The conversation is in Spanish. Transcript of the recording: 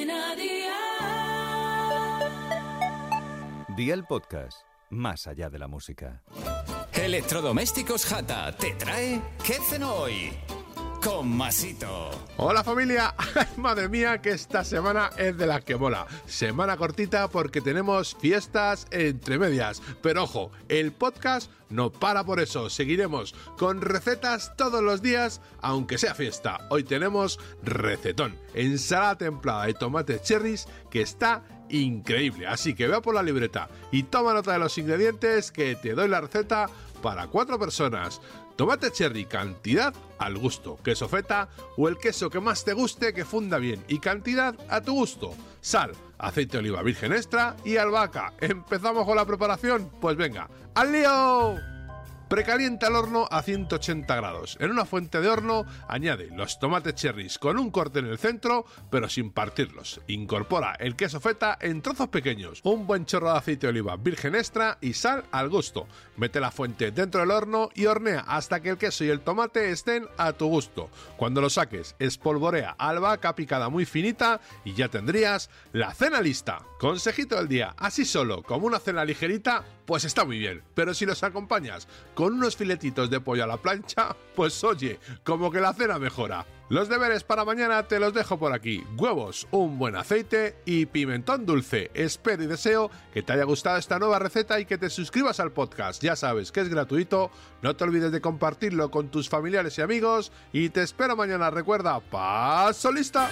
Cadena Dial. Día el podcast, más allá de la música. Electrodomésticos Jata te trae ¿Qué cenó hoy? Con Masito. Hola familia, madre mía que esta semana es de las que mola. Semana cortita porque tenemos fiestas entre medias. Pero ojo, el podcast no para por eso. Seguiremos con recetas todos los días, aunque sea fiesta. Hoy tenemos recetón, ensalada templada de tomates cherries que está increíble. Así que vea por la libreta y toma nota de los ingredientes que te doy la receta para cuatro personas. Tomate cherry, cantidad al gusto. Queso feta o el queso que más te guste que funda bien y cantidad a tu gusto. Sal, aceite de oliva virgen extra y albahaca. ¿Empezamos con la preparación? Pues venga, ¡al lío! Precalienta el horno a 180 grados. En una fuente de horno añade los tomates cherries con un corte en el centro, pero sin partirlos. Incorpora el queso feta en trozos pequeños, un buen chorro de aceite de oliva virgen extra y sal al gusto. Mete la fuente dentro del horno y hornea hasta que el queso y el tomate estén a tu gusto. Cuando lo saques, espolvorea albahaca picada muy finita y ya tendrías la cena lista. Consejito del día, así solo, como una cena ligerita, pues está muy bien. Pero si los acompañas con unos filetitos de pollo a la plancha, pues oye, como que la cena mejora. Los deberes para mañana te los dejo por aquí. Huevos, un buen aceite y pimentón dulce. Espero y deseo que te haya gustado esta nueva receta y que te suscribas al podcast. Ya sabes que es gratuito. No te olvides de compartirlo con tus familiares y amigos. Y te espero mañana. Recuerda, paso lista.